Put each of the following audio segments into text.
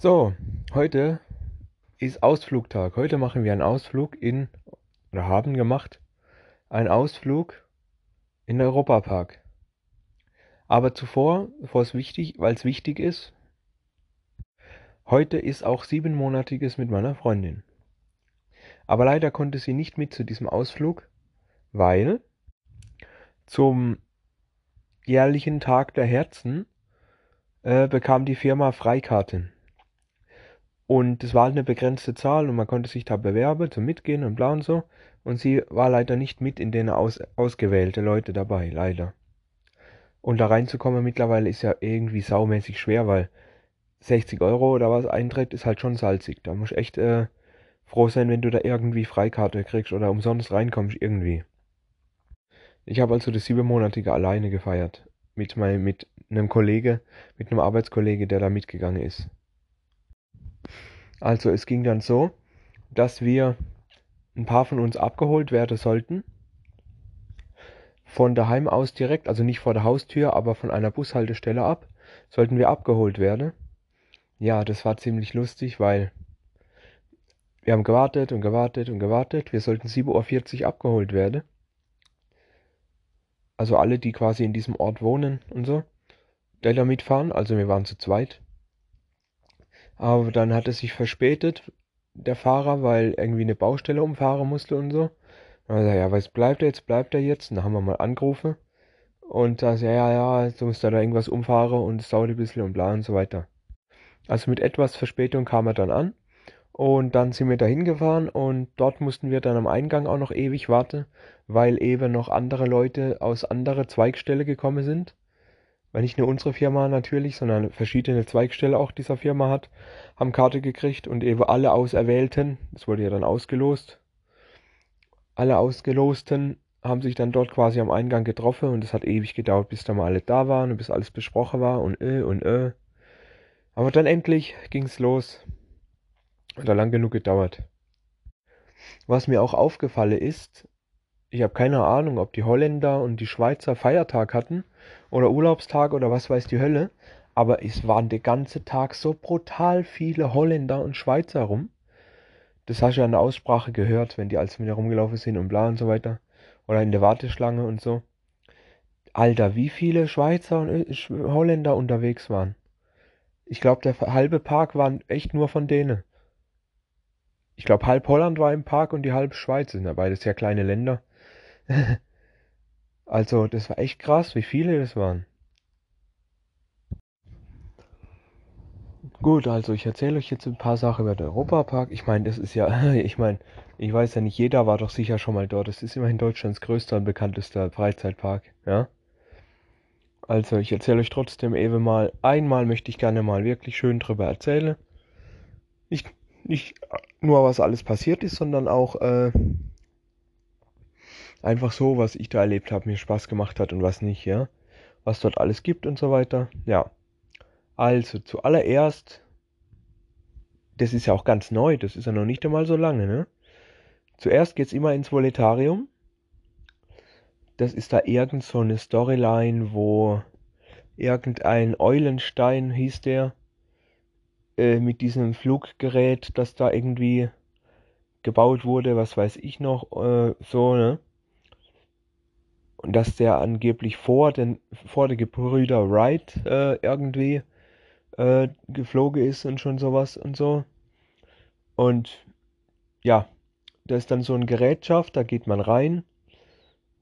So, heute ist Ausflugtag. Heute machen wir einen Ausflug in, oder haben gemacht, einen Ausflug in den Europapark. Aber zuvor, bevor es wichtig, weil es wichtig ist, heute ist auch siebenmonatiges mit meiner Freundin. Aber leider konnte sie nicht mit zu diesem Ausflug, weil zum jährlichen Tag der Herzen äh, bekam die Firma Freikarten. Und es war halt eine begrenzte Zahl und man konnte sich da bewerben zum Mitgehen und bla und so. Und sie war leider nicht mit in den aus, ausgewählte Leute dabei, leider. Und da reinzukommen mittlerweile ist ja irgendwie saumäßig schwer, weil 60 Euro oder was Eintritt ist halt schon salzig. Da musst du echt äh, froh sein, wenn du da irgendwie Freikarte kriegst oder umsonst reinkommst irgendwie. Ich habe also das siebenmonatige alleine gefeiert. Mit, mein, mit einem Kollege, mit einem Arbeitskollege, der da mitgegangen ist. Also es ging dann so, dass wir ein paar von uns abgeholt werden sollten. Von daheim aus direkt, also nicht vor der Haustür, aber von einer Bushaltestelle ab, sollten wir abgeholt werden. Ja, das war ziemlich lustig, weil wir haben gewartet und gewartet und gewartet. Wir sollten 7.40 Uhr abgeholt werden. Also alle, die quasi in diesem Ort wohnen und so, der da mitfahren. Also wir waren zu zweit. Aber dann hat es sich verspätet, der Fahrer, weil irgendwie eine Baustelle umfahren musste und so. Also, ja, was bleibt er jetzt? Bleibt er jetzt? Und dann haben wir mal angerufen. Und da ja, ja, ja, du musst da irgendwas umfahren und es dauert ein bisschen und bla und so weiter. Also mit etwas Verspätung kam er dann an. Und dann sind wir da hingefahren und dort mussten wir dann am Eingang auch noch ewig warten, weil eben noch andere Leute aus anderer Zweigstelle gekommen sind weil nicht nur unsere Firma natürlich, sondern verschiedene Zweigstelle auch dieser Firma hat, haben Karte gekriegt und eben alle Auserwählten, das wurde ja dann ausgelost, alle Ausgelosten haben sich dann dort quasi am Eingang getroffen und es hat ewig gedauert, bis da mal alle da waren und bis alles besprochen war und äh und äh. Aber dann endlich ging's los. Hat lang genug gedauert. Was mir auch aufgefallen ist, ich habe keine Ahnung, ob die Holländer und die Schweizer Feiertag hatten oder Urlaubstag oder was weiß die Hölle, aber es waren den ganzen Tag so brutal viele Holländer und Schweizer rum. Das hast du ja in der Aussprache gehört, wenn die als wieder rumgelaufen sind und bla und so weiter. Oder in der Warteschlange und so. Alter, wie viele Schweizer und Holländer unterwegs waren. Ich glaube, der halbe Park war echt nur von denen. Ich glaube, halb Holland war im Park und die halbe Schweiz. sind ja beides sehr kleine Länder. also, das war echt krass, wie viele das waren. Gut, also ich erzähle euch jetzt ein paar Sachen über den Europapark. Ich meine, das ist ja, ich meine, ich weiß ja nicht, jeder war doch sicher schon mal dort. Das ist immerhin Deutschlands größter und bekanntester Freizeitpark, ja. Also ich erzähle euch trotzdem eben mal, einmal möchte ich gerne mal wirklich schön drüber erzählen. Nicht, nicht nur was alles passiert ist, sondern auch äh, einfach so, was ich da erlebt habe, mir Spaß gemacht hat und was nicht, ja. Was dort alles gibt und so weiter. Ja. Also, zuallererst, das ist ja auch ganz neu, das ist ja noch nicht einmal so lange, ne? Zuerst geht's immer ins Voletarium. Das ist da irgend so eine Storyline, wo irgendein Eulenstein hieß der, äh, mit diesem Fluggerät, das da irgendwie gebaut wurde, was weiß ich noch, äh, so, ne? Und dass der angeblich vor den vor der Gebrüder Wright äh, irgendwie äh, geflogen ist und schon sowas und so. Und ja, da ist dann so ein Gerätschaft, da geht man rein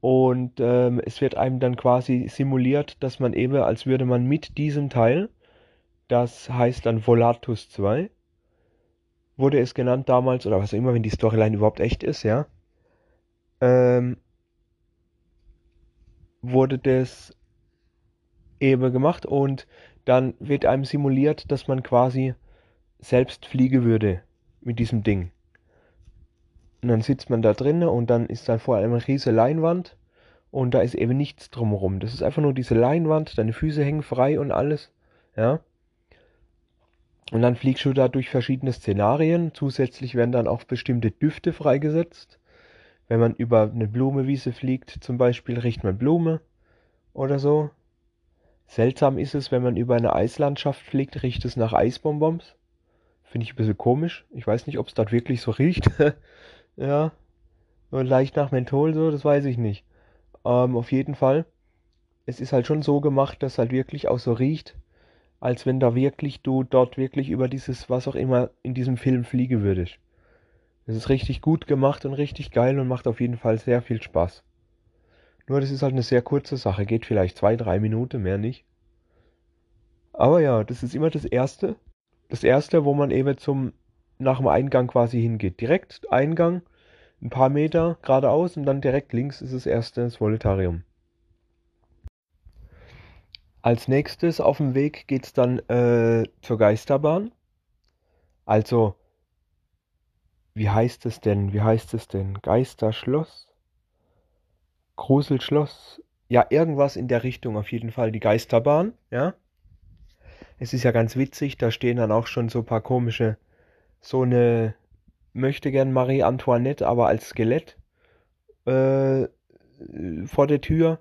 und ähm, es wird einem dann quasi simuliert, dass man eben, als würde man mit diesem Teil, das heißt dann Volatus 2, wurde es genannt damals, oder was auch immer, wenn die Storyline überhaupt echt ist, ja, ähm, wurde das eben gemacht und dann wird einem simuliert, dass man quasi selbst fliegen würde mit diesem Ding. Und dann sitzt man da drinnen und dann ist dann vor allem eine riesige Leinwand und da ist eben nichts drumherum. Das ist einfach nur diese Leinwand, deine Füße hängen frei und alles, ja. Und dann fliegst du da durch verschiedene Szenarien. Zusätzlich werden dann auch bestimmte Düfte freigesetzt. Wenn man über eine Blumewiese fliegt, zum Beispiel, riecht man Blume oder so. Seltsam ist es, wenn man über eine Eislandschaft fliegt, riecht es nach Eisbonbons. Finde ich ein bisschen komisch. Ich weiß nicht, ob es dort wirklich so riecht. ja. Und leicht nach Menthol so, das weiß ich nicht. Ähm, auf jeden Fall. Es ist halt schon so gemacht, dass halt wirklich auch so riecht, als wenn da wirklich du dort wirklich über dieses, was auch immer in diesem Film fliegen würdest. Es ist richtig gut gemacht und richtig geil und macht auf jeden Fall sehr viel Spaß. Nur das ist halt eine sehr kurze Sache, geht vielleicht zwei, drei Minuten, mehr nicht. Aber ja, das ist immer das Erste. Das Erste, wo man eben zum, nach dem Eingang quasi hingeht. Direkt Eingang, ein paar Meter geradeaus und dann direkt links ist das erste das Voletarium. Als nächstes auf dem Weg geht es dann äh, zur Geisterbahn. Also, wie heißt es denn? Wie heißt es denn? Geisterschloss? Gruselschloss? Ja, irgendwas in der Richtung auf jeden Fall. Die Geisterbahn, ja. Es ist ja ganz witzig, da stehen dann auch schon so ein paar komische, so eine möchte gern Marie Antoinette, aber als Skelett äh, vor der Tür.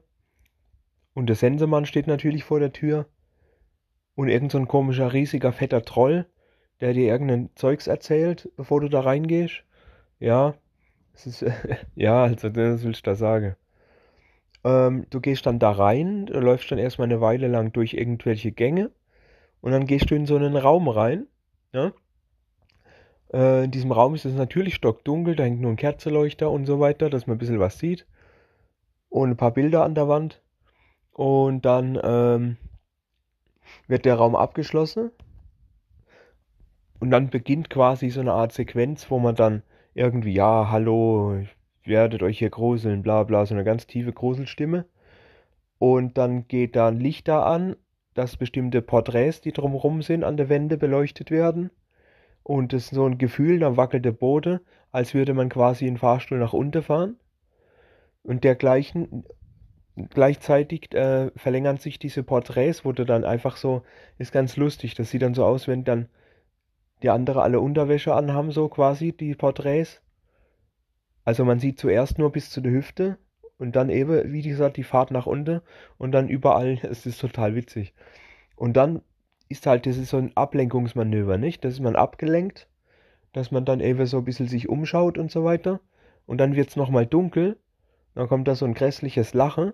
Und der Sensemann steht natürlich vor der Tür. Und irgend so ein komischer, riesiger, fetter Troll, der dir irgendein Zeugs erzählt, bevor du da reingehst. Ja, es ist, ja, also, das will ich da sagen. Ähm, du gehst dann da rein, läufst dann erstmal eine Weile lang durch irgendwelche Gänge. Und dann gehst du in so einen Raum rein. Ja? Äh, in diesem Raum ist es natürlich stockdunkel, da hängt nur ein Kerzeleuchter und so weiter, dass man ein bisschen was sieht. Und ein paar Bilder an der Wand. Und dann ähm, wird der Raum abgeschlossen. Und dann beginnt quasi so eine Art Sequenz, wo man dann irgendwie, ja, hallo, werdet euch hier gruseln, bla bla, so eine ganz tiefe Gruselstimme. Und dann geht da ein Licht da an, dass bestimmte Porträts, die drumherum sind, an der Wände beleuchtet werden. Und es ist so ein Gefühl, da wackelt der Boden, als würde man quasi einen Fahrstuhl nach unten fahren. Und dergleichen gleichzeitig äh, verlängern sich diese Porträts, wo du dann einfach so, ist ganz lustig, das sieht dann so aus, wenn dann die andere alle Unterwäsche anhaben, so quasi, die Porträts. Also man sieht zuerst nur bis zu der Hüfte und dann eben, wie gesagt, die Fahrt nach unten und dann überall, es ist total witzig. Und dann ist halt, das ist so ein Ablenkungsmanöver, nicht? Das ist man abgelenkt, dass man dann eben so ein bisschen sich umschaut und so weiter. Und dann wird es nochmal dunkel, dann kommt da so ein grässliches Lachen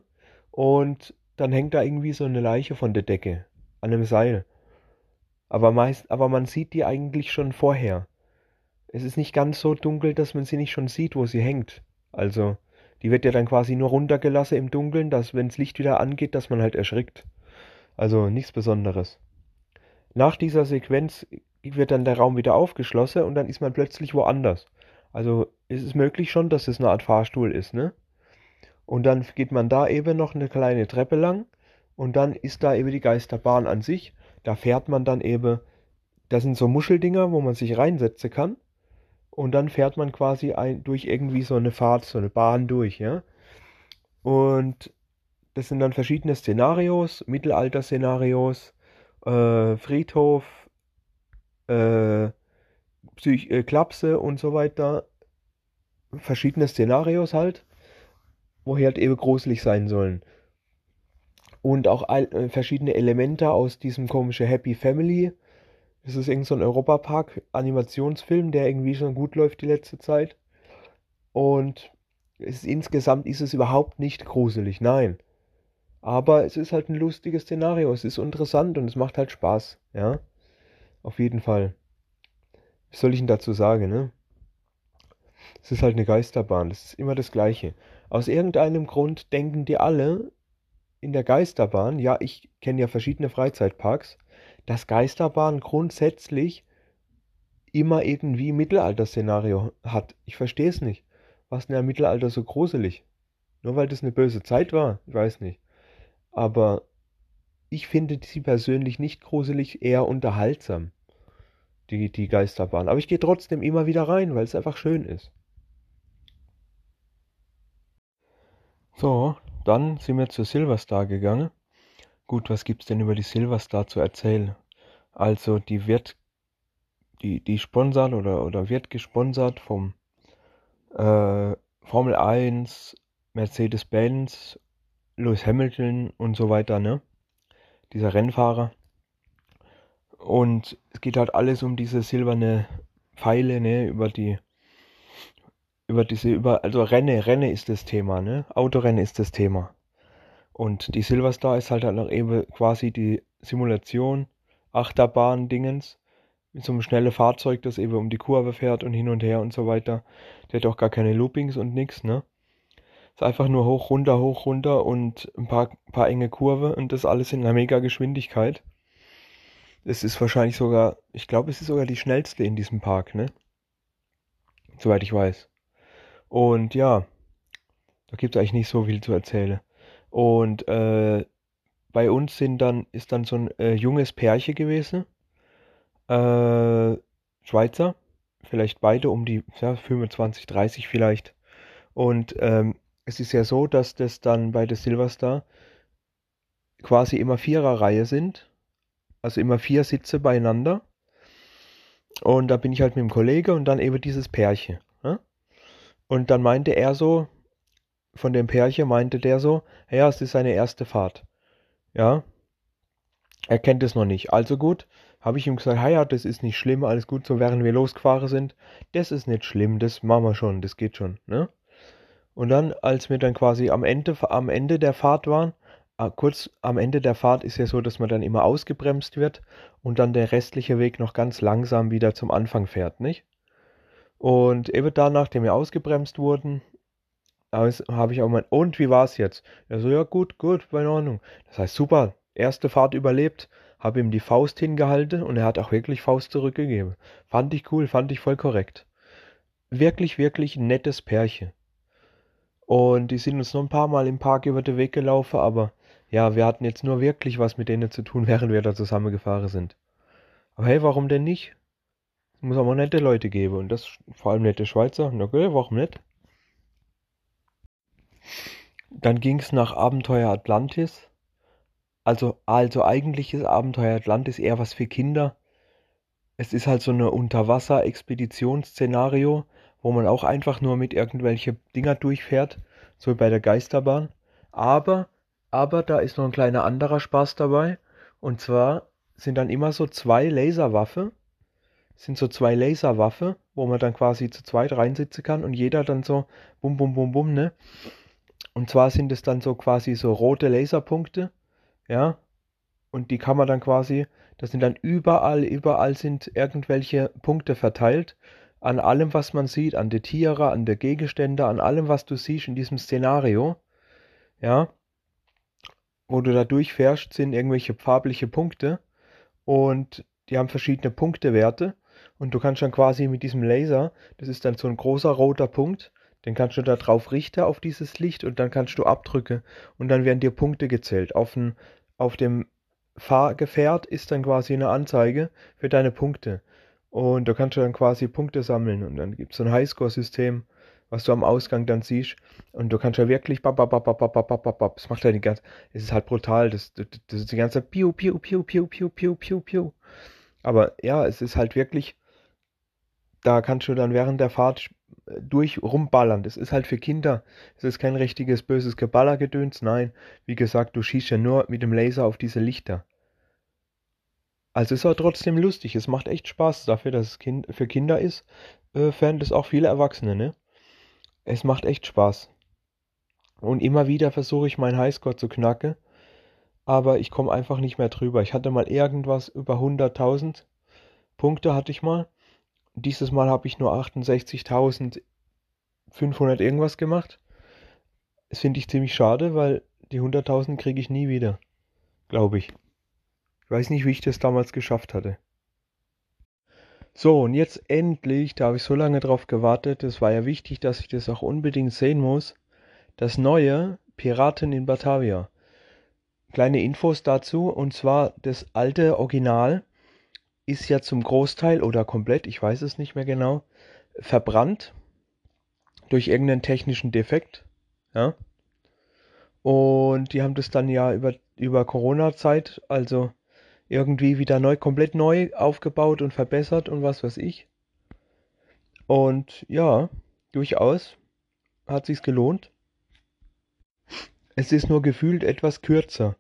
und dann hängt da irgendwie so eine Leiche von der Decke an einem Seil. Aber meist, aber man sieht die eigentlich schon vorher. Es ist nicht ganz so dunkel, dass man sie nicht schon sieht, wo sie hängt. Also, die wird ja dann quasi nur runtergelassen im Dunkeln, dass wenn das Licht wieder angeht, dass man halt erschrickt. Also nichts Besonderes. Nach dieser Sequenz wird dann der Raum wieder aufgeschlossen und dann ist man plötzlich woanders. Also ist es möglich schon, dass es eine Art Fahrstuhl ist, ne? Und dann geht man da eben noch eine kleine Treppe lang und dann ist da eben die Geisterbahn an sich. Da fährt man dann eben, das sind so Muscheldinger, wo man sich reinsetzen kann. Und dann fährt man quasi ein, durch irgendwie so eine Fahrt, so eine Bahn durch, ja. Und das sind dann verschiedene Szenarios, Mittelalter-Szenarios, äh, Friedhof, äh, Psych äh, Klapse und so weiter. Verschiedene Szenarios halt wo halt eben gruselig sein sollen. Und auch all, äh, verschiedene Elemente aus diesem komischen Happy Family. Das ist irgend so ein Europapark-Animationsfilm, der irgendwie schon gut läuft die letzte Zeit. Und ist, insgesamt ist es überhaupt nicht gruselig, nein. Aber es ist halt ein lustiges Szenario, es ist interessant und es macht halt Spaß, ja. Auf jeden Fall. Was soll ich denn dazu sagen, ne? Es ist halt eine Geisterbahn, das ist immer das Gleiche. Aus irgendeinem Grund denken die alle in der Geisterbahn, ja, ich kenne ja verschiedene Freizeitparks, dass Geisterbahn grundsätzlich immer irgendwie Mittelalter-Szenario hat. Ich verstehe es nicht. Was denn im Mittelalter so gruselig? Nur weil das eine böse Zeit war? Ich weiß nicht. Aber ich finde sie persönlich nicht gruselig, eher unterhaltsam. Die, die Geisterbahn. Aber ich gehe trotzdem immer wieder rein, weil es einfach schön ist. So, dann sind wir zur Silverstar gegangen. Gut, was gibt's denn über die Silverstar zu erzählen? Also, die wird, die, die sponsert oder, oder wird gesponsert vom äh, Formel 1, Mercedes-Benz, Lewis Hamilton und so weiter, ne? Dieser Rennfahrer. Und es geht halt alles um diese silberne Pfeile, ne, über die, über diese, über, also Renne, Renne ist das Thema, ne, Autorennen ist das Thema. Und die Silverstar ist halt dann auch eben quasi die Simulation, Achterbahn-Dingens, mit so einem schnellen Fahrzeug, das eben um die Kurve fährt und hin und her und so weiter. Der hat auch gar keine Loopings und nix, ne? Ist einfach nur hoch, runter, hoch, runter und ein paar, paar enge Kurve und das alles in einer mega Geschwindigkeit. Es ist wahrscheinlich sogar, ich glaube, es ist sogar die schnellste in diesem Park, ne? Soweit ich weiß. Und ja, da gibt es eigentlich nicht so viel zu erzählen. Und äh, bei uns sind dann, ist dann so ein äh, junges Pärchen gewesen. Äh, Schweizer. Vielleicht beide um die ja, 25, 30 vielleicht. Und ähm, es ist ja so, dass das dann bei der Silverstar quasi immer Viererreihe sind. Also immer vier Sitze beieinander. Und da bin ich halt mit dem Kollege und dann eben dieses Pärchen. Und dann meinte er so, von dem Pärchen meinte der so, ja, es ist seine erste Fahrt. Ja. Er kennt es noch nicht. Also gut, habe ich ihm gesagt, ja, das ist nicht schlimm, alles gut, so während wir losgefahren sind. Das ist nicht schlimm, das machen wir schon, das geht schon, ne? Und dann, als wir dann quasi am Ende, am Ende der Fahrt waren, ah, kurz am Ende der Fahrt ist ja so, dass man dann immer ausgebremst wird und dann der restliche Weg noch ganz langsam wieder zum Anfang fährt, nicht? Und eben da, nachdem wir ausgebremst wurden, habe ich auch mal, und wie war es jetzt? Er so, ja gut, gut, in Ordnung. Das heißt, super, erste Fahrt überlebt, habe ihm die Faust hingehalten und er hat auch wirklich Faust zurückgegeben. Fand ich cool, fand ich voll korrekt. Wirklich, wirklich nettes Pärchen. Und die sind uns noch ein paar Mal im Park über den Weg gelaufen, aber ja, wir hatten jetzt nur wirklich was mit denen zu tun, während wir da zusammengefahren sind. Aber hey, warum denn nicht? Muss auch nette Leute geben und das vor allem nette Schweizer. Na okay, warum nicht? Dann ging es nach Abenteuer Atlantis. Also, also eigentlich ist Abenteuer Atlantis eher was für Kinder. Es ist halt so eine Unterwasser-Expeditionsszenario, wo man auch einfach nur mit irgendwelche Dinger durchfährt, so bei der Geisterbahn. Aber, aber da ist noch ein kleiner anderer Spaß dabei. Und zwar sind dann immer so zwei Laserwaffe, sind so zwei Laserwaffe, wo man dann quasi zu zweit reinsitzen kann und jeder dann so bum bum bum bum, ne? Und zwar sind es dann so quasi so rote Laserpunkte, ja. Und die kann man dann quasi, das sind dann überall, überall sind irgendwelche Punkte verteilt. An allem, was man sieht, an der Tiere, an der Gegenstände, an allem, was du siehst in diesem Szenario, ja. Wo du da durchfährst, sind irgendwelche farbliche Punkte und die haben verschiedene Punktewerte und du kannst dann quasi mit diesem Laser, das ist dann so ein großer roter Punkt, den kannst du da drauf richten auf dieses Licht und dann kannst du abdrücken und dann werden dir Punkte gezählt. Auf, ein, auf dem Fahrgefährt ist dann quasi eine Anzeige für deine Punkte. Und da kannst du dann quasi Punkte sammeln und dann gibt es so ein Highscore-System, was du am Ausgang dann siehst. Und du kannst ja wirklich bap, bap, bap, bap, bap, bap, bap, bap. Das macht ja die ganze, es ist halt brutal. Das, das, das ist die ganze Piu, Piu, Piu, Piu, Piu, Piu, Piu, Piu. Aber ja, es ist halt wirklich, da kannst du dann während der Fahrt durch rumballern. Das ist halt für Kinder. Es ist kein richtiges böses Geballergedöns. Nein, wie gesagt, du schießt ja nur mit dem Laser auf diese Lichter. Also ist aber trotzdem lustig. Es macht echt Spaß dafür, dass es kind, für Kinder ist. Äh, fern das auch viele Erwachsene, ne? Es macht echt Spaß. Und immer wieder versuche ich meinen Highscore zu knacken. Aber ich komme einfach nicht mehr drüber. Ich hatte mal irgendwas über 100.000 Punkte hatte ich mal. Dieses Mal habe ich nur 68.500 irgendwas gemacht. Das finde ich ziemlich schade, weil die 100.000 kriege ich nie wieder. Glaube ich. Ich weiß nicht, wie ich das damals geschafft hatte. So, und jetzt endlich, da habe ich so lange drauf gewartet, es war ja wichtig, dass ich das auch unbedingt sehen muss, das neue Piraten in Batavia. Kleine Infos dazu, und zwar das alte Original ist ja zum Großteil oder komplett, ich weiß es nicht mehr genau, verbrannt durch irgendeinen technischen Defekt. Ja. Und die haben das dann ja über, über Corona-Zeit, also irgendwie wieder neu, komplett neu aufgebaut und verbessert und was weiß ich. Und ja, durchaus hat sich's gelohnt. Es ist nur gefühlt etwas kürzer.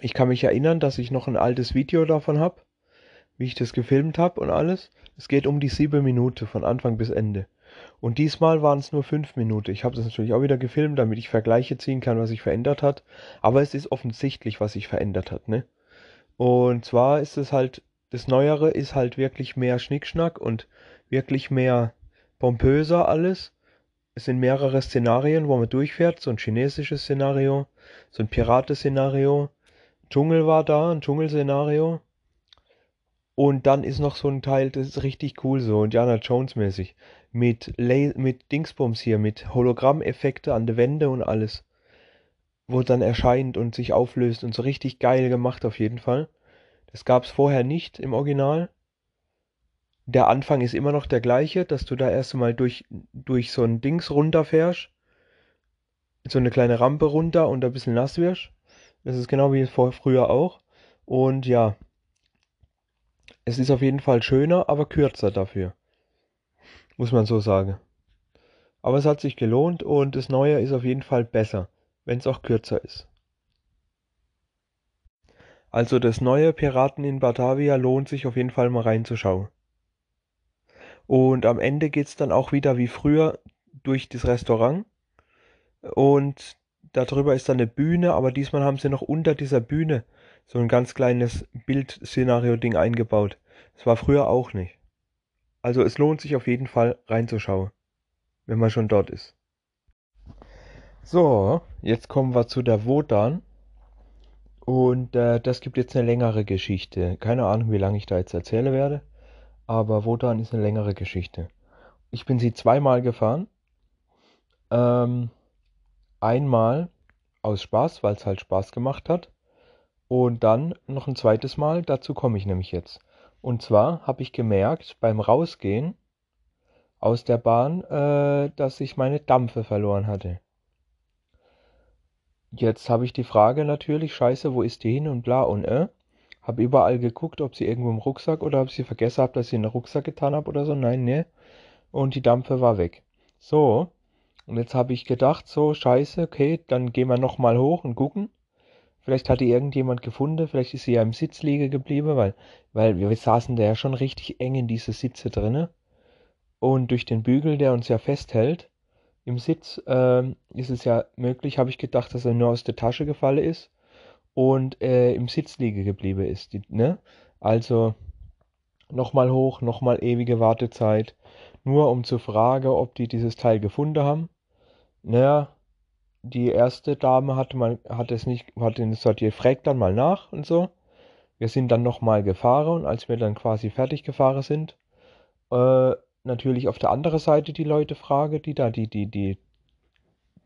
Ich kann mich erinnern, dass ich noch ein altes Video davon habe wie ich das gefilmt habe und alles. Es geht um die sieben Minuten von Anfang bis Ende. Und diesmal waren es nur fünf Minuten. Ich habe das natürlich auch wieder gefilmt, damit ich Vergleiche ziehen kann, was sich verändert hat. Aber es ist offensichtlich, was sich verändert hat, ne? Und zwar ist es halt, das Neuere ist halt wirklich mehr Schnickschnack und wirklich mehr pompöser alles. Es sind mehrere Szenarien, wo man durchfährt. So ein chinesisches Szenario, so ein Piratenszenario. Dschungel war da, ein Dschungelszenario. Und dann ist noch so ein Teil, das ist richtig cool, so Indiana Jones mäßig. Mit, mit Dingsbums hier, mit Hologrammeffekte an der Wände und alles. Wo dann erscheint und sich auflöst und so richtig geil gemacht auf jeden Fall. Das gab's vorher nicht im Original. Der Anfang ist immer noch der gleiche, dass du da erst einmal durch, durch so ein Dings runterfährst. So eine kleine Rampe runter und ein bisschen nass wirst. Das ist genau wie vor, früher auch. Und ja, es ist auf jeden Fall schöner, aber kürzer dafür. Muss man so sagen. Aber es hat sich gelohnt und das Neue ist auf jeden Fall besser, wenn es auch kürzer ist. Also das neue Piraten in Batavia lohnt sich auf jeden Fall mal reinzuschauen. Und am Ende geht es dann auch wieder wie früher durch das Restaurant. Und darüber ist dann eine Bühne, aber diesmal haben sie noch unter dieser Bühne so ein ganz kleines Bildszenario-Ding eingebaut. Das war früher auch nicht. Also es lohnt sich auf jeden Fall reinzuschauen, wenn man schon dort ist. So, jetzt kommen wir zu der Wodan. Und äh, das gibt jetzt eine längere Geschichte. Keine Ahnung, wie lange ich da jetzt erzählen werde. Aber Wodan ist eine längere Geschichte. Ich bin sie zweimal gefahren. Ähm, einmal aus Spaß, weil es halt Spaß gemacht hat. Und dann noch ein zweites Mal, dazu komme ich nämlich jetzt. Und zwar habe ich gemerkt beim Rausgehen aus der Bahn, äh, dass ich meine Dampfe verloren hatte. Jetzt habe ich die Frage natürlich, scheiße, wo ist die hin und bla und äh. Habe überall geguckt, ob sie irgendwo im Rucksack oder ob sie vergessen habe, dass ich in den Rucksack getan habe oder so. Nein, ne. Und die Dampfe war weg. So. Und jetzt habe ich gedacht, so, scheiße, okay, dann gehen wir nochmal hoch und gucken. Vielleicht hat die irgendjemand gefunden, vielleicht ist sie ja im Sitz liegen geblieben, weil, weil wir saßen da ja schon richtig eng in diese Sitze drinne. Und durch den Bügel, der uns ja festhält, im Sitz, äh, ist es ja möglich, habe ich gedacht, dass er nur aus der Tasche gefallen ist und äh, im Sitz liegen geblieben ist. Die, ne? Also nochmal hoch, nochmal ewige Wartezeit, nur um zu fragen, ob die dieses Teil gefunden haben. Naja, die erste Dame hatte mal, hat es nicht, hat gesagt, ihr fragt dann mal nach und so. Wir sind dann nochmal gefahren und als wir dann quasi fertig gefahren sind, äh, natürlich auf der anderen Seite die Leute frage, die da die, die, die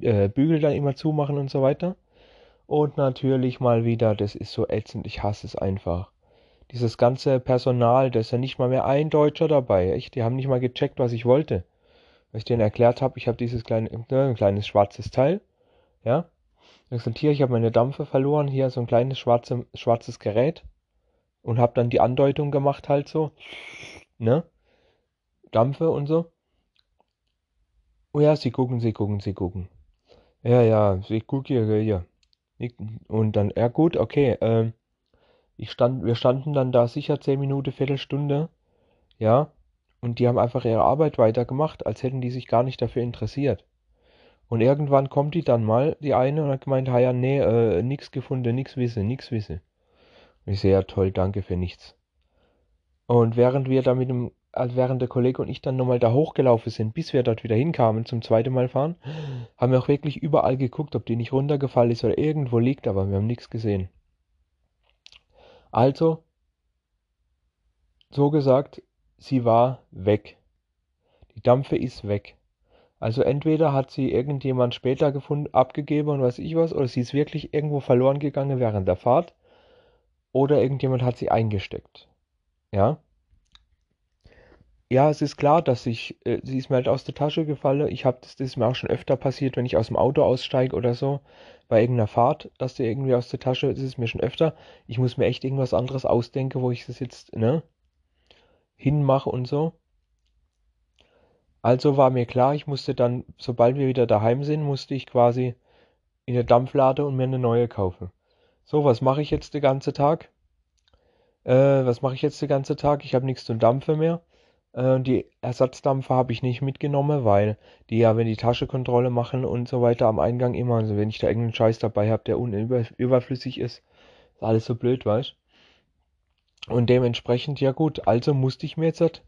äh, Bügel dann immer zumachen und so weiter. Und natürlich mal wieder, das ist so ätzend, ich hasse es einfach. Dieses ganze Personal, da ist ja nicht mal mehr ein Deutscher dabei, echt, die haben nicht mal gecheckt, was ich wollte. Was ich denen erklärt habe, ich habe dieses kleine, ne, ein kleines schwarzes Teil ja. Ich hier, ich habe meine Dampfe verloren, hier so ein kleines schwarze, schwarzes Gerät und habe dann die Andeutung gemacht halt so, ne? Dampfe und so. Oh ja, sie gucken, sie gucken, sie gucken. Ja, ja, ich gucke hier, hier. Und dann, ja gut, okay, ähm, ich stand, wir standen dann da sicher zehn Minuten, Viertelstunde, ja, und die haben einfach ihre Arbeit weitergemacht, als hätten die sich gar nicht dafür interessiert. Und irgendwann kommt die dann mal, die eine, und hat gemeint, ja, nee, äh, nix gefunden, nix wisse, nix wisse. Und ich sehe, ja toll, danke für nichts. Und während wir da mit dem, also während der Kollege und ich dann nochmal da hochgelaufen sind, bis wir dort wieder hinkamen zum zweiten Mal fahren, haben wir auch wirklich überall geguckt, ob die nicht runtergefallen ist oder irgendwo liegt, aber wir haben nichts gesehen. Also, so gesagt, sie war weg. Die Dampfe ist weg. Also entweder hat sie irgendjemand später gefunden, abgegeben und weiß ich was, oder sie ist wirklich irgendwo verloren gegangen während der Fahrt, oder irgendjemand hat sie eingesteckt. Ja. Ja, es ist klar, dass ich, äh, sie ist mir halt aus der Tasche gefallen. Ich habe das, das ist mir auch schon öfter passiert, wenn ich aus dem Auto aussteige oder so, bei irgendeiner Fahrt, dass die irgendwie aus der Tasche, das ist mir schon öfter. Ich muss mir echt irgendwas anderes ausdenken, wo ich das jetzt, ne, hinmache und so. Also war mir klar, ich musste dann, sobald wir wieder daheim sind, musste ich quasi in der Dampflade und mir eine neue kaufen. So, was mache ich jetzt den ganzen Tag? Äh, was mache ich jetzt den ganzen Tag? Ich habe nichts zum Dampfen mehr. Äh, die Ersatzdampfer habe ich nicht mitgenommen, weil die ja, wenn die Taschenkontrolle machen und so weiter am Eingang immer, also wenn ich da irgendeinen Scheiß dabei habe, der unüberflüssig ist, ist alles so blöd, weißt Und dementsprechend, ja gut, also musste ich mir jetzt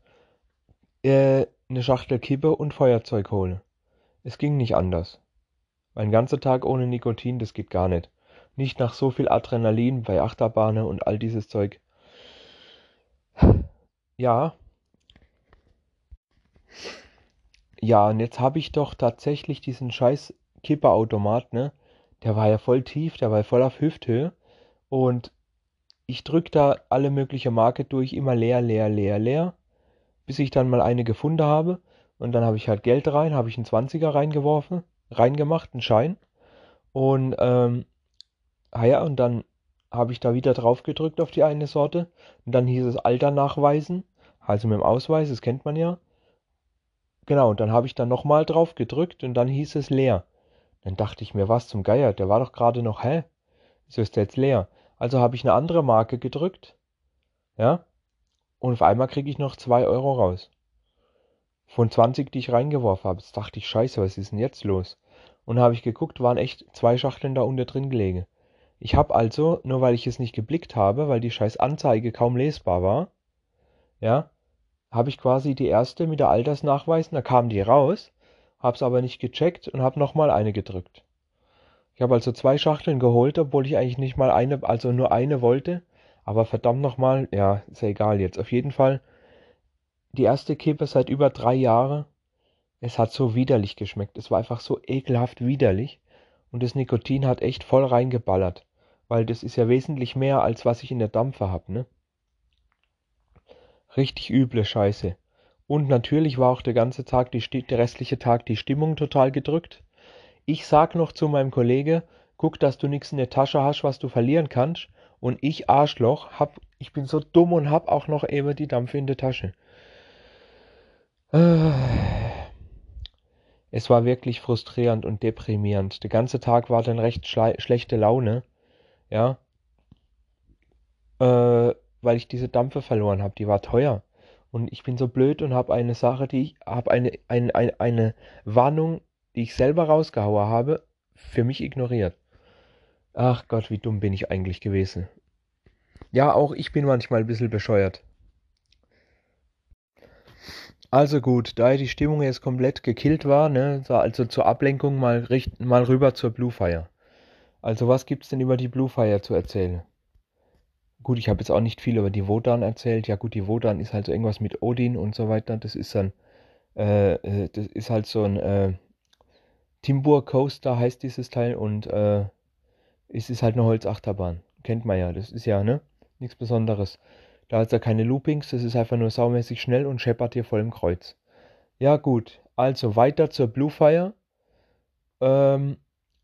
äh, eine Schachtel Kippe und Feuerzeug holen. Es ging nicht anders. Ein ganzer Tag ohne Nikotin, das geht gar nicht. Nicht nach so viel Adrenalin bei Achterbahnen und all dieses Zeug. Ja. Ja, und jetzt habe ich doch tatsächlich diesen scheiß Kipperautomat, ne? Der war ja voll tief, der war voll auf Hüfthöhe. Und ich drück da alle mögliche Marke durch, immer leer, leer, leer, leer, bis ich dann mal eine gefunden habe. Und dann habe ich halt Geld rein, habe ich einen 20er reingeworfen, reingemacht, einen Schein. Und, ähm, ah ja, und dann habe ich da wieder drauf gedrückt auf die eine Sorte. Und dann hieß es Alter nachweisen, also mit dem Ausweis, das kennt man ja. Genau, und dann habe ich dann nochmal drauf gedrückt und dann hieß es leer. Dann dachte ich mir, was zum Geier, der war doch gerade noch, hä? Wieso ist der jetzt leer? Also habe ich eine andere Marke gedrückt. Ja. Und auf einmal kriege ich noch 2 Euro raus. Von 20, die ich reingeworfen habe. Jetzt dachte ich, scheiße, was ist denn jetzt los? Und habe ich geguckt, waren echt zwei Schachteln da unter drin gelegen. Ich habe also, nur weil ich es nicht geblickt habe, weil die scheiß Anzeige kaum lesbar war, ja, habe ich quasi die erste mit der Altersnachweis, da kam die raus, hab's aber nicht gecheckt und habe nochmal eine gedrückt. Ich habe also zwei Schachteln geholt, obwohl ich eigentlich nicht mal eine, also nur eine wollte. Aber verdammt nochmal, ja, ist ja egal jetzt. Auf jeden Fall, die erste Kippe seit über drei Jahren. Es hat so widerlich geschmeckt. Es war einfach so ekelhaft widerlich. Und das Nikotin hat echt voll reingeballert. Weil das ist ja wesentlich mehr, als was ich in der Dampfer habe, ne? Richtig üble Scheiße. Und natürlich war auch der ganze Tag, die, der restliche Tag die Stimmung total gedrückt. Ich sag noch zu meinem Kollege, guck, dass du nichts in der Tasche hast, was du verlieren kannst. Und ich, Arschloch, hab, ich bin so dumm und hab auch noch eben die Dampfe in der Tasche. Es war wirklich frustrierend und deprimierend. Der ganze Tag war dann recht schlechte Laune. Ja. Äh, weil ich diese Dampfe verloren habe. Die war teuer. Und ich bin so blöd und habe eine Sache, die ich habe eine, eine, eine, eine Warnung die ich selber rausgehauen habe, für mich ignoriert. Ach Gott, wie dumm bin ich eigentlich gewesen. Ja, auch ich bin manchmal ein bisschen bescheuert. Also gut, da die Stimmung jetzt komplett gekillt war, ne, also zur Ablenkung mal, richten, mal rüber zur Blue Fire. Also was gibt's denn über die Blue Fire zu erzählen? Gut, ich habe jetzt auch nicht viel über die Wodan erzählt. Ja gut, die Wodan ist halt so irgendwas mit Odin und so weiter. Das ist dann, äh, äh das ist halt so ein, äh, Timbur Coaster heißt dieses Teil und äh, es ist halt eine Holzachterbahn. Kennt man ja, das ist ja, ne? Nichts Besonderes. Da hat es ja keine Loopings, das ist einfach nur saumäßig schnell und scheppert hier voll im Kreuz. Ja, gut. Also weiter zur Bluefire. Ähm,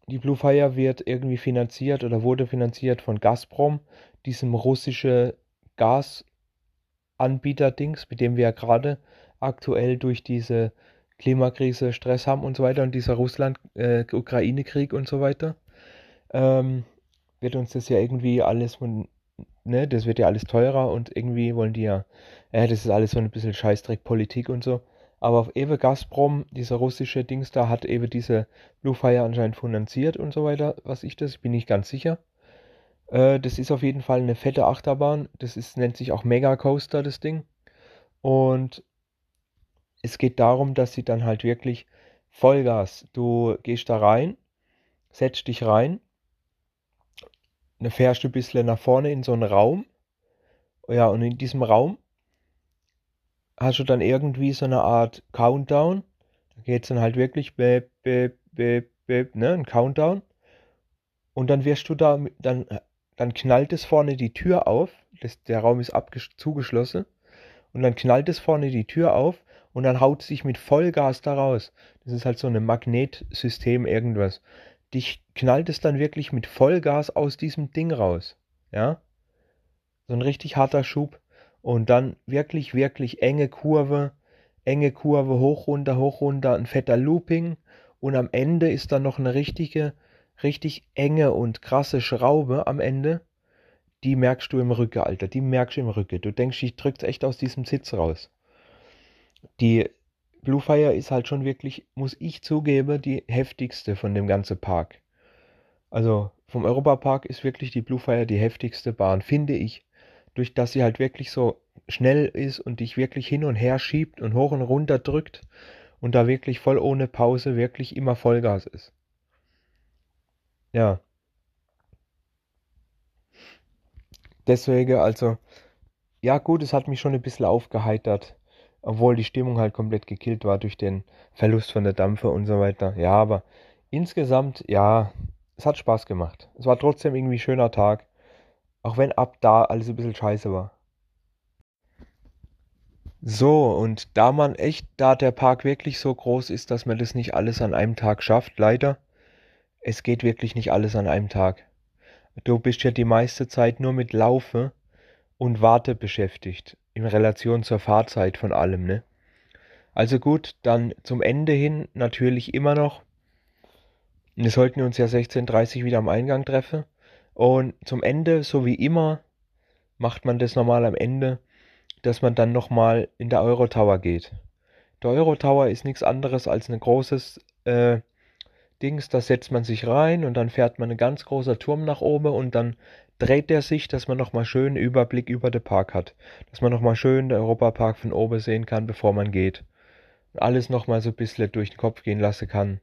die Bluefire wird irgendwie finanziert oder wurde finanziert von Gazprom, diesem russischen Gasanbieter-Dings, mit dem wir ja gerade aktuell durch diese Klimakrise Stress haben und so weiter und dieser Russland-Ukraine-Krieg äh, und so weiter, ähm, wird uns das ja irgendwie alles, ne, das wird ja alles teurer und irgendwie wollen die ja, ja, das ist alles so ein bisschen Scheißdreck-Politik und so. Aber auf Ewe Gazprom, dieser russische Dings da, hat Ewe diese Bluefire anscheinend finanziert und so weiter, was ich das, bin ich ganz sicher. Äh, das ist auf jeden Fall eine fette Achterbahn. Das ist, nennt sich auch Mega Coaster, das Ding. Und es geht darum, dass sie dann halt wirklich Vollgas, du gehst da rein, setzt dich rein, dann fährst du ein bisschen nach vorne in so einen Raum. Ja, und in diesem Raum hast du dann irgendwie so eine Art Countdown. Da geht es dann halt wirklich beep, beep, beep, beep, ne, ein Countdown. Und dann wirst du da, dann, dann knallt es vorne die Tür auf. Das, der Raum ist zugeschlossen. Und dann knallt es vorne die Tür auf und dann haut sich mit Vollgas da raus. Das ist halt so ein Magnetsystem irgendwas. Dich knallt es dann wirklich mit Vollgas aus diesem Ding raus. Ja? So ein richtig harter Schub. Und dann wirklich, wirklich enge Kurve, enge Kurve, hoch, runter, hoch, runter, ein fetter Looping. Und am Ende ist dann noch eine richtige, richtig enge und krasse Schraube am Ende, die merkst du im Rücken, Alter. Die merkst du im Rücken. Du denkst, ich drück's echt aus diesem Sitz raus. Die Blue Fire ist halt schon wirklich, muss ich zugeben, die heftigste von dem ganzen Park. Also vom Europapark ist wirklich die Blue Fire die heftigste Bahn, finde ich. Durch dass sie halt wirklich so schnell ist und dich wirklich hin und her schiebt und hoch und runter drückt und da wirklich voll ohne Pause wirklich immer Vollgas ist. Ja. Deswegen, also, ja gut, es hat mich schon ein bisschen aufgeheitert, obwohl die Stimmung halt komplett gekillt war durch den Verlust von der Dampfe und so weiter. Ja, aber insgesamt, ja, es hat Spaß gemacht. Es war trotzdem irgendwie ein schöner Tag, auch wenn ab da alles ein bisschen scheiße war. So, und da man echt, da der Park wirklich so groß ist, dass man das nicht alles an einem Tag schafft, leider, es geht wirklich nicht alles an einem Tag. Du bist ja die meiste Zeit nur mit Laufe und Warte beschäftigt, in Relation zur Fahrzeit von allem, ne? Also gut, dann zum Ende hin natürlich immer noch. Wir sollten uns ja 16.30 wieder am Eingang treffen. Und zum Ende, so wie immer, macht man das normal am Ende dass man dann nochmal in der Eurotower geht. Der Eurotower ist nichts anderes als ein großes äh, Dings, da setzt man sich rein und dann fährt man ein ganz großer Turm nach oben und dann dreht der sich, dass man nochmal schön Überblick über den Park hat. Dass man nochmal schön den Europapark von oben sehen kann, bevor man geht. Und alles nochmal so ein bisschen durch den Kopf gehen lassen kann,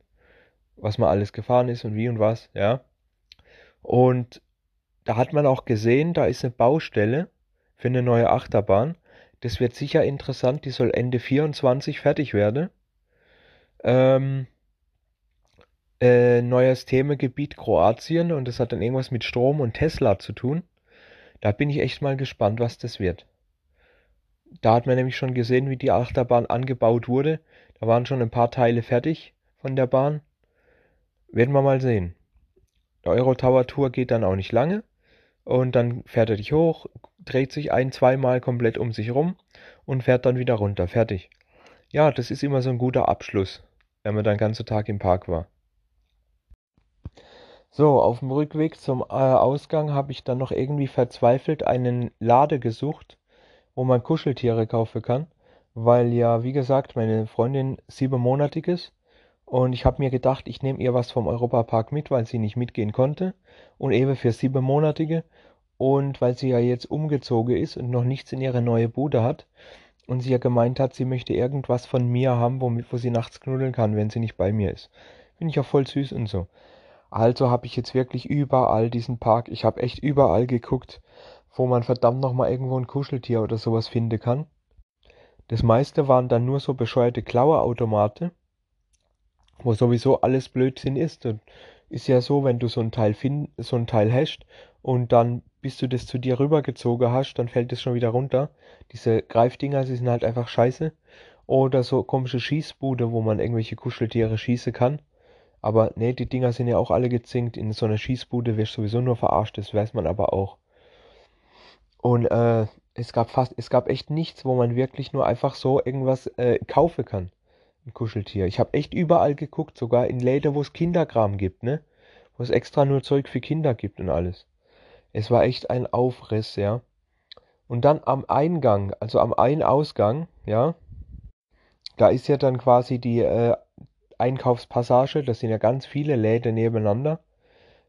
was man alles gefahren ist und wie und was, ja. Und da hat man auch gesehen, da ist eine Baustelle für eine neue Achterbahn. Das wird sicher interessant. Die soll Ende 24 fertig werden. Ähm, äh, neues Themengebiet Kroatien und das hat dann irgendwas mit Strom und Tesla zu tun. Da bin ich echt mal gespannt, was das wird. Da hat man nämlich schon gesehen, wie die Achterbahn angebaut wurde. Da waren schon ein paar Teile fertig von der Bahn. Werden wir mal sehen. Der Eurotower Tour geht dann auch nicht lange. Und dann fährt er dich hoch, dreht sich ein, zweimal komplett um sich rum und fährt dann wieder runter. Fertig. Ja, das ist immer so ein guter Abschluss, wenn man dann den ganzen Tag im Park war. So, auf dem Rückweg zum äh, Ausgang habe ich dann noch irgendwie verzweifelt einen Lade gesucht, wo man Kuscheltiere kaufen kann, weil ja, wie gesagt, meine Freundin siebenmonatig ist und ich habe mir gedacht, ich nehme ihr was vom Europapark mit, weil sie nicht mitgehen konnte und eben für siebenmonatige und weil sie ja jetzt umgezogen ist und noch nichts in ihre neue Bude hat und sie ja gemeint hat, sie möchte irgendwas von mir haben, womit, wo sie nachts knuddeln kann, wenn sie nicht bei mir ist. Finde ich ja voll süß und so. Also habe ich jetzt wirklich überall diesen Park, ich habe echt überall geguckt, wo man verdammt nochmal irgendwo ein Kuscheltier oder sowas finden kann. Das meiste waren dann nur so bescheuerte Klauerautomate, wo sowieso alles Blödsinn ist. Und ist ja so, wenn du so ein Teil find, so ein Teil hast und dann bis du das zu dir rübergezogen hast, dann fällt es schon wieder runter. Diese Greifdinger, sie sind halt einfach scheiße. Oder so komische Schießbude, wo man irgendwelche Kuscheltiere schießen kann. Aber nee, die Dinger sind ja auch alle gezinkt. In so einer Schießbude wirst du sowieso nur verarscht, das weiß man aber auch. Und äh, es gab fast, es gab echt nichts, wo man wirklich nur einfach so irgendwas äh, kaufen kann. Ein Kuscheltier. Ich habe echt überall geguckt, sogar in Läden, wo es Kinderkram gibt, ne? Wo es extra nur Zeug für Kinder gibt und alles. Es war echt ein Aufriss, ja. Und dann am Eingang, also am Ein-Ausgang, ja, da ist ja dann quasi die äh, Einkaufspassage, das sind ja ganz viele Läden nebeneinander.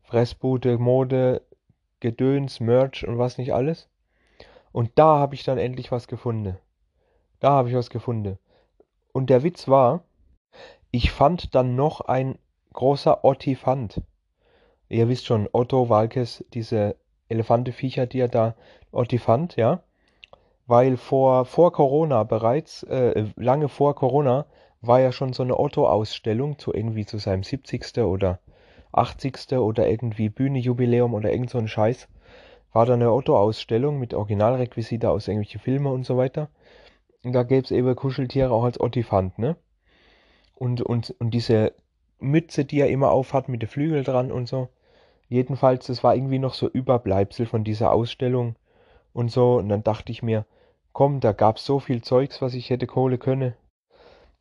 Fressbude, Mode, Gedöns, Merch und was nicht alles. Und da habe ich dann endlich was gefunden. Da habe ich was gefunden. Und der Witz war, ich fand dann noch ein großer Ottifant. Ihr wisst schon, Otto Walkes, diese Elefanteviecher, die er da Ottifant, ja. Weil vor, vor Corona bereits, äh, lange vor Corona, war ja schon so eine Otto-Ausstellung zu irgendwie zu seinem 70. oder 80. oder irgendwie Bühnejubiläum oder irgend so ein Scheiß. War da eine Otto-Ausstellung mit Originalrequisite aus irgendwelchen Filmen und so weiter. Und da gäbe es eben Kuscheltiere auch als Ottifant, ne? Und, und, und diese Mütze, die er immer aufhat mit den Flügel dran und so. Jedenfalls, das war irgendwie noch so Überbleibsel von dieser Ausstellung und so. Und dann dachte ich mir, komm, da gab's so viel Zeugs, was ich hätte Kohle könne.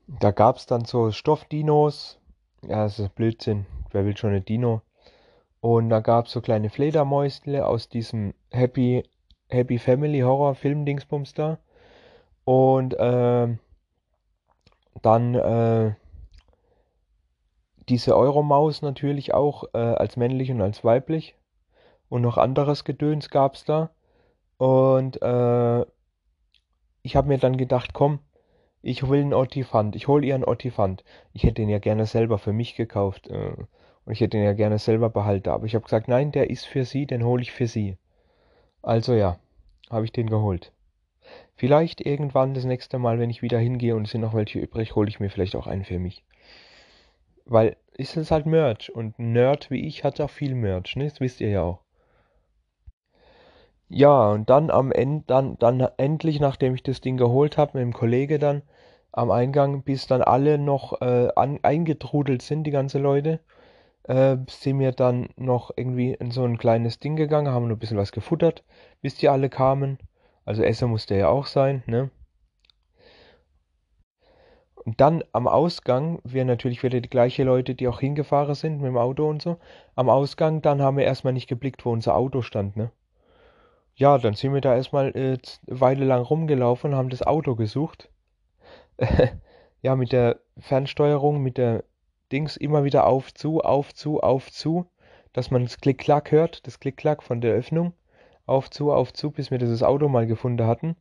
Da gab's dann so Stoffdinos. Ja, das ist Blödsinn. Wer will schon eine Dino? Und da gab's so kleine Fledermäusle aus diesem Happy, Happy Family Horror Film Dingsbums da. Und äh, dann äh, diese Euromaus natürlich auch äh, als männlich und als weiblich. Und noch anderes Gedöns gab es da. Und äh, ich habe mir dann gedacht, komm, ich will einen Ottifant. Ich hole ihr einen Ottifant. Ich hätte ihn ja gerne selber für mich gekauft. Äh, und ich hätte ihn ja gerne selber behalten. Aber ich habe gesagt, nein, der ist für sie, den hole ich für sie. Also ja, habe ich den geholt. Vielleicht irgendwann das nächste Mal, wenn ich wieder hingehe und es sind noch welche übrig, hole ich mir vielleicht auch einen für mich. Weil ist es halt Merch und ein Nerd wie ich hat auch viel Merch, ne? Das wisst ihr ja auch. Ja, und dann am Ende, dann, dann endlich, nachdem ich das Ding geholt habe, mit dem Kollege dann am Eingang, bis dann alle noch äh, an, eingetrudelt sind, die ganze Leute, äh, sind wir dann noch irgendwie in so ein kleines Ding gegangen, haben nur ein bisschen was gefuttert, bis die alle kamen. Also Essen musste ja auch sein, ne? Und dann am Ausgang, wir natürlich wieder die gleichen Leute, die auch hingefahren sind mit dem Auto und so. Am Ausgang, dann haben wir erstmal nicht geblickt, wo unser Auto stand, ne? Ja, dann sind wir da erstmal äh, eine Weile lang rumgelaufen und haben das Auto gesucht. ja, mit der Fernsteuerung, mit der Dings immer wieder auf, zu, auf, zu, auf, zu, dass man das Klick-Klack hört, das Klick-Klack von der Öffnung. Auf, zu, auf, zu, bis wir dieses Auto mal gefunden hatten.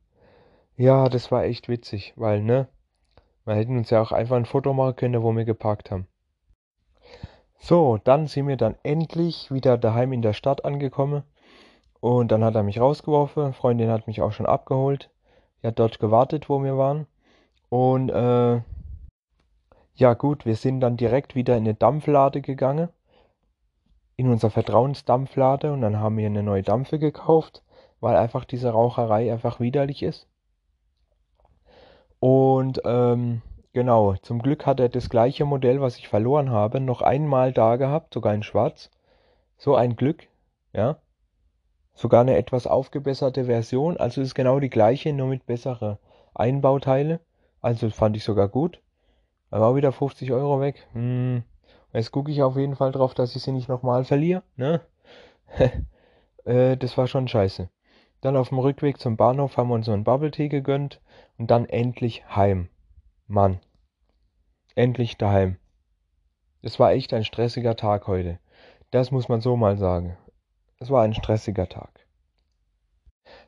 Ja, das war echt witzig, weil, ne? Wir hätten uns ja auch einfach ein Foto machen können, wo wir geparkt haben. So, dann sind wir dann endlich wieder daheim in der Stadt angekommen. Und dann hat er mich rausgeworfen. Freundin hat mich auch schon abgeholt. Die hat dort gewartet, wo wir waren. Und äh, ja gut, wir sind dann direkt wieder in eine Dampflade gegangen. In unser Vertrauensdampflade. Und dann haben wir eine neue Dampfe gekauft, weil einfach diese Raucherei einfach widerlich ist. Und ähm, genau, zum Glück hat er das gleiche Modell, was ich verloren habe, noch einmal da gehabt, sogar in Schwarz. So ein Glück, ja. Sogar eine etwas aufgebesserte Version, also ist genau die gleiche, nur mit bessere Einbauteile. Also fand ich sogar gut. Aber auch wieder 50 Euro weg. Hm. Jetzt gucke ich auf jeden Fall drauf, dass ich sie nicht nochmal verliere. Ne? äh, das war schon scheiße. Dann auf dem Rückweg zum Bahnhof haben wir uns so einen Bubble Tea gegönnt und dann endlich heim. Mann. Endlich daheim. Es war echt ein stressiger Tag heute. Das muss man so mal sagen. Es war ein stressiger Tag.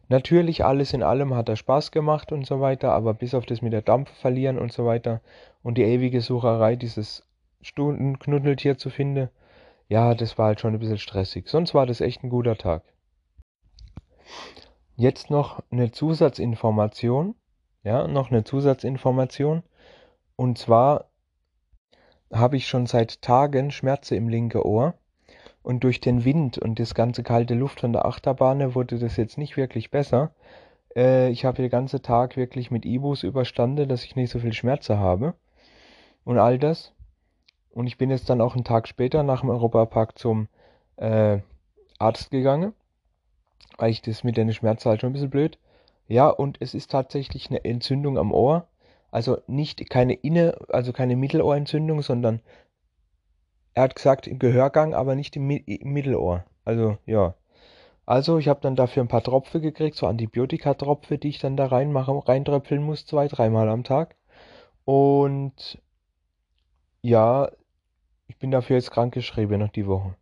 Natürlich, alles in allem hat er Spaß gemacht und so weiter, aber bis auf das mit der Dampf verlieren und so weiter und die ewige Sucherei, dieses Stundenknuddeltier zu finden, ja, das war halt schon ein bisschen stressig. Sonst war das echt ein guter Tag. Jetzt noch eine Zusatzinformation. Ja, noch eine Zusatzinformation. Und zwar habe ich schon seit Tagen Schmerzen im linken Ohr. Und durch den Wind und das ganze kalte Luft von der Achterbahn wurde das jetzt nicht wirklich besser. Äh, ich habe den ganzen Tag wirklich mit Ibus überstanden, dass ich nicht so viel Schmerzen habe. Und all das. Und ich bin jetzt dann auch einen Tag später nach dem Europapark zum äh, Arzt gegangen weil ich das mit den Schmerzen halt schon ein bisschen blöd. Ja, und es ist tatsächlich eine Entzündung am Ohr. Also nicht keine Inne, also keine Mittelohrentzündung, sondern er hat gesagt im Gehörgang, aber nicht im, im Mittelohr. Also ja. Also ich habe dann dafür ein paar Tropfe gekriegt, so Antibiotikatropfe, die ich dann da reinmache, reintröpfeln muss, zwei, dreimal am Tag. Und ja, ich bin dafür jetzt krankgeschrieben noch die Woche.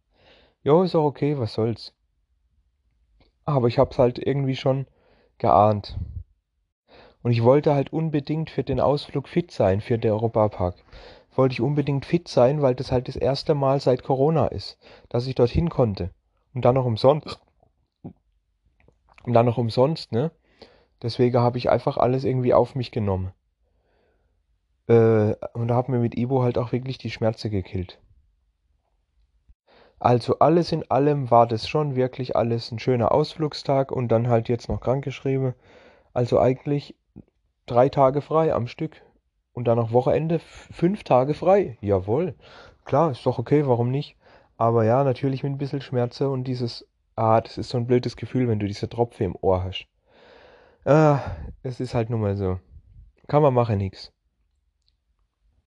Jo, ist auch okay, was soll's. Aber ich hab's halt irgendwie schon geahnt. Und ich wollte halt unbedingt für den Ausflug fit sein, für den Europapark. Wollte ich unbedingt fit sein, weil das halt das erste Mal seit Corona ist, dass ich dorthin konnte. Und dann noch umsonst. Und dann noch umsonst, ne? Deswegen habe ich einfach alles irgendwie auf mich genommen. Äh, und da hat mir mit Ibo halt auch wirklich die Schmerze gekillt. Also alles in allem war das schon wirklich alles ein schöner Ausflugstag und dann halt jetzt noch krankgeschrieben. Also eigentlich drei Tage frei am Stück und dann noch Wochenende fünf Tage frei. Jawohl, klar, ist doch okay, warum nicht? Aber ja, natürlich mit ein bisschen Schmerze und dieses, ah, das ist so ein blödes Gefühl, wenn du diese Tropfe im Ohr hast. Ah, es ist halt nun mal so. Kann man machen, nix.